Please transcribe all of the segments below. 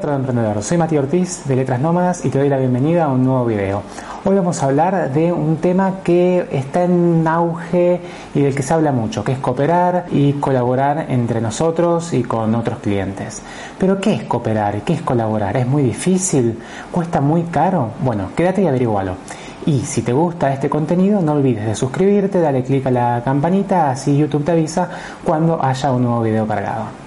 Hola emprendedor, soy Matías Ortiz de Letras Nómadas y te doy la bienvenida a un nuevo video. Hoy vamos a hablar de un tema que está en auge y del que se habla mucho, que es cooperar y colaborar entre nosotros y con otros clientes. Pero ¿qué es cooperar? ¿Qué es colaborar? ¿Es muy difícil? ¿Cuesta muy caro? Bueno, quédate y averigualo. Y si te gusta este contenido, no olvides de suscribirte, dale clic a la campanita, así YouTube te avisa cuando haya un nuevo video cargado.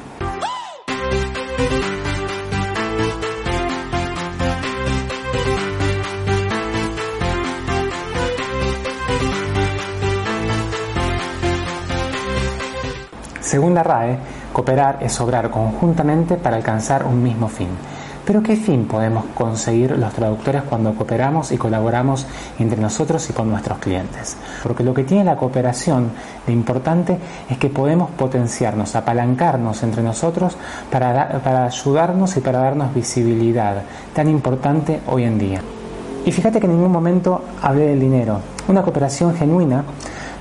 Según la RAE, cooperar es obrar conjuntamente para alcanzar un mismo fin. Pero ¿qué fin podemos conseguir los traductores cuando cooperamos y colaboramos entre nosotros y con nuestros clientes? Porque lo que tiene la cooperación de importante es que podemos potenciarnos, apalancarnos entre nosotros para, para ayudarnos y para darnos visibilidad, tan importante hoy en día. Y fíjate que en ningún momento hablé del dinero. Una cooperación genuina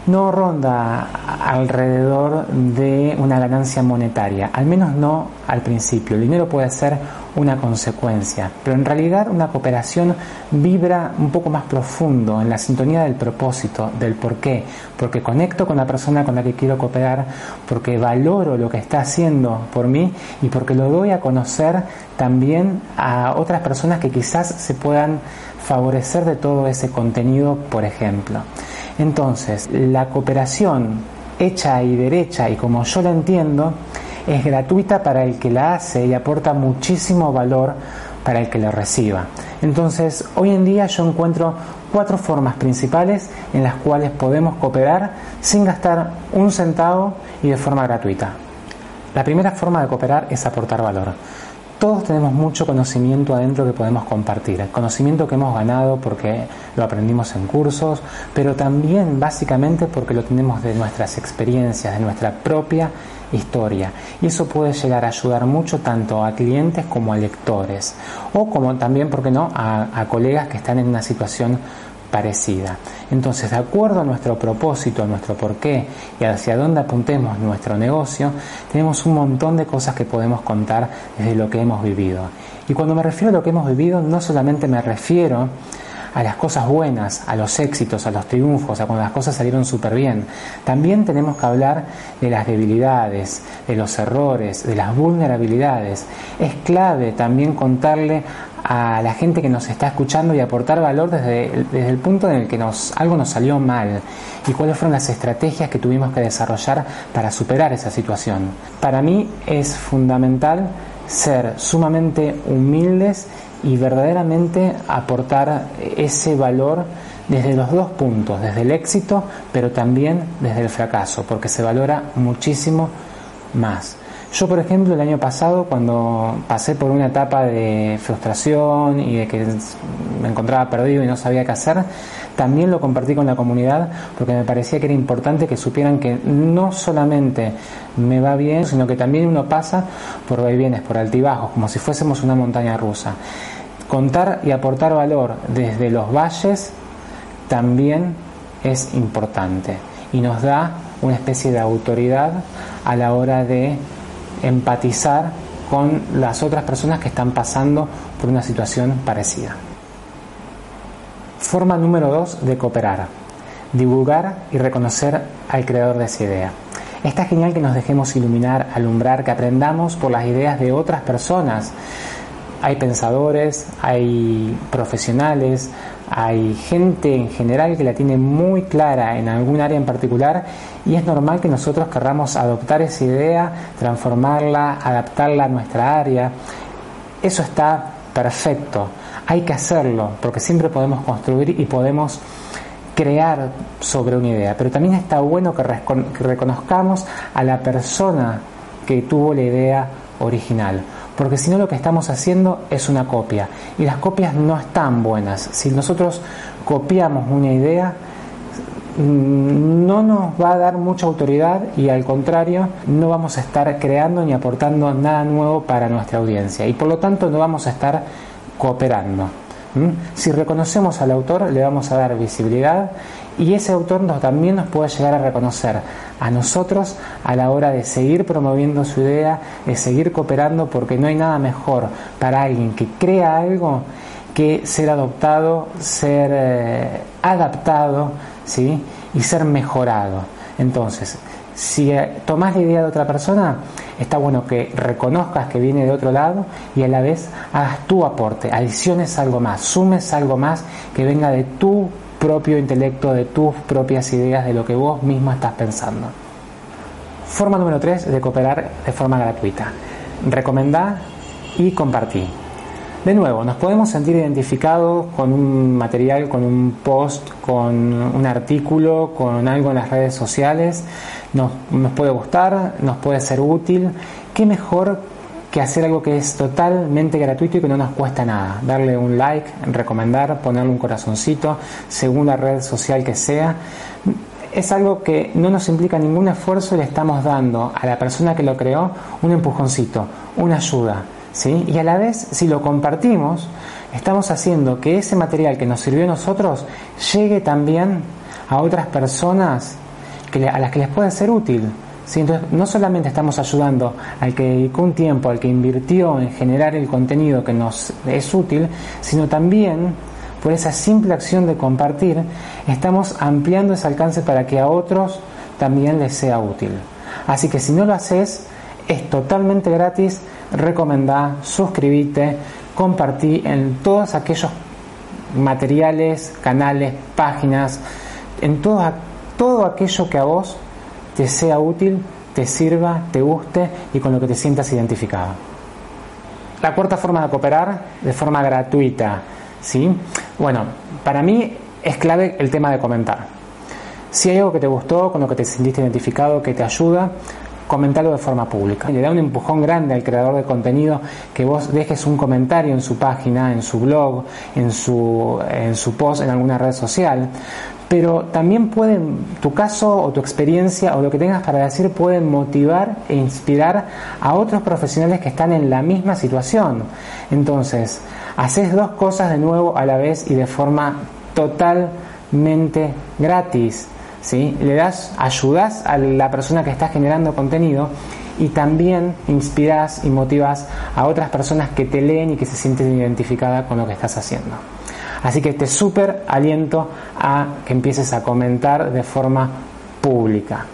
no ronda alrededor de una ganancia monetaria, al menos no al principio. El dinero puede ser una consecuencia, pero en realidad una cooperación vibra un poco más profundo en la sintonía del propósito, del por qué, porque conecto con la persona con la que quiero cooperar, porque valoro lo que está haciendo por mí y porque lo doy a conocer también a otras personas que quizás se puedan favorecer de todo ese contenido, por ejemplo. Entonces, la cooperación hecha y derecha, y como yo la entiendo, es gratuita para el que la hace y aporta muchísimo valor para el que lo reciba. Entonces, hoy en día yo encuentro cuatro formas principales en las cuales podemos cooperar sin gastar un centavo y de forma gratuita. La primera forma de cooperar es aportar valor. Todos tenemos mucho conocimiento adentro que podemos compartir, conocimiento que hemos ganado porque lo aprendimos en cursos, pero también básicamente porque lo tenemos de nuestras experiencias, de nuestra propia historia. Y eso puede llegar a ayudar mucho tanto a clientes como a lectores, o como también, ¿por qué no?, a, a colegas que están en una situación parecida. Entonces, de acuerdo a nuestro propósito, a nuestro porqué y hacia dónde apuntemos nuestro negocio, tenemos un montón de cosas que podemos contar desde lo que hemos vivido. Y cuando me refiero a lo que hemos vivido, no solamente me refiero a las cosas buenas, a los éxitos, a los triunfos, a cuando las cosas salieron súper bien. También tenemos que hablar de las debilidades, de los errores, de las vulnerabilidades. Es clave también contarle a la gente que nos está escuchando y aportar valor desde, desde el punto en el que nos, algo nos salió mal y cuáles fueron las estrategias que tuvimos que desarrollar para superar esa situación. Para mí es fundamental ser sumamente humildes y verdaderamente aportar ese valor desde los dos puntos, desde el éxito, pero también desde el fracaso, porque se valora muchísimo más. Yo, por ejemplo, el año pasado, cuando pasé por una etapa de frustración y de que me encontraba perdido y no sabía qué hacer, también lo compartí con la comunidad porque me parecía que era importante que supieran que no solamente me va bien, sino que también uno pasa por vaivienes, por altibajos, como si fuésemos una montaña rusa. Contar y aportar valor desde los valles también es importante y nos da una especie de autoridad a la hora de empatizar con las otras personas que están pasando por una situación parecida. Forma número dos de cooperar. Divulgar y reconocer al creador de esa idea. Está genial que nos dejemos iluminar, alumbrar, que aprendamos por las ideas de otras personas. Hay pensadores, hay profesionales, hay gente en general que la tiene muy clara en algún área en particular y es normal que nosotros querramos adoptar esa idea, transformarla, adaptarla a nuestra área. Eso está perfecto, hay que hacerlo porque siempre podemos construir y podemos crear sobre una idea, pero también está bueno que, reconozcamos a la persona que tuvo la idea original porque si no lo que estamos haciendo es una copia y las copias no están buenas. Si nosotros copiamos una idea, no nos va a dar mucha autoridad y al contrario no vamos a estar creando ni aportando nada nuevo para nuestra audiencia y por lo tanto no vamos a estar cooperando. Si reconocemos al autor, le vamos a dar visibilidad y ese autor nos, también nos puede llegar a reconocer a nosotros a la hora de seguir promoviendo su idea, de seguir cooperando, porque no hay nada mejor para alguien que crea algo que ser adoptado, ser eh, adaptado ¿sí? y ser mejorado. Entonces, si eh, tomas la idea de otra persona, está bueno que reconozcas que viene de otro lado y a la vez hagas tu aporte, adiciones algo más, sumes algo más que venga de tu propio intelecto, de tus propias ideas, de lo que vos mismo estás pensando. Forma número 3 de cooperar de forma gratuita. Recomendá y compartí. De nuevo, nos podemos sentir identificados con un material, con un post, con un artículo, con algo en las redes sociales. Nos, nos puede gustar, nos puede ser útil. ¿Qué mejor que hacer algo que es totalmente gratuito y que no nos cuesta nada? Darle un like, recomendar, ponerle un corazoncito, según la red social que sea es algo que no nos implica ningún esfuerzo y le estamos dando a la persona que lo creó un empujoncito, una ayuda. Y a la vez, si lo compartimos, estamos haciendo que ese material que nos sirvió a nosotros llegue también a otras personas que a las que les puede ser útil. Entonces, no solamente estamos ayudando al que dedicó un tiempo, al que invirtió en generar el contenido que nos es útil, sino también por esa simple acción de compartir, estamos ampliando ese alcance para que a otros también les sea útil. Así que si no lo haces, es totalmente gratis, recomendá, suscribite, compartí en todos aquellos materiales, canales, páginas, en todo, todo aquello que a vos te sea útil, te sirva, te guste y con lo que te sientas identificado. La cuarta forma de cooperar, de forma gratuita, ¿sí? Bueno, para mí es clave el tema de comentar. Si hay algo que te gustó, con lo que te sentiste identificado, que te ayuda, comentarlo de forma pública. Le da un empujón grande al creador de contenido que vos dejes un comentario en su página, en su blog, en su, en su post, en alguna red social. Pero también pueden, tu caso o tu experiencia o lo que tengas para decir pueden motivar e inspirar a otros profesionales que están en la misma situación. Entonces, haces dos cosas de nuevo a la vez y de forma totalmente gratis. ¿Sí? Le das, ayudas a la persona que está generando contenido y también inspiras y motivas a otras personas que te leen y que se sienten identificadas con lo que estás haciendo. Así que te súper aliento a que empieces a comentar de forma pública.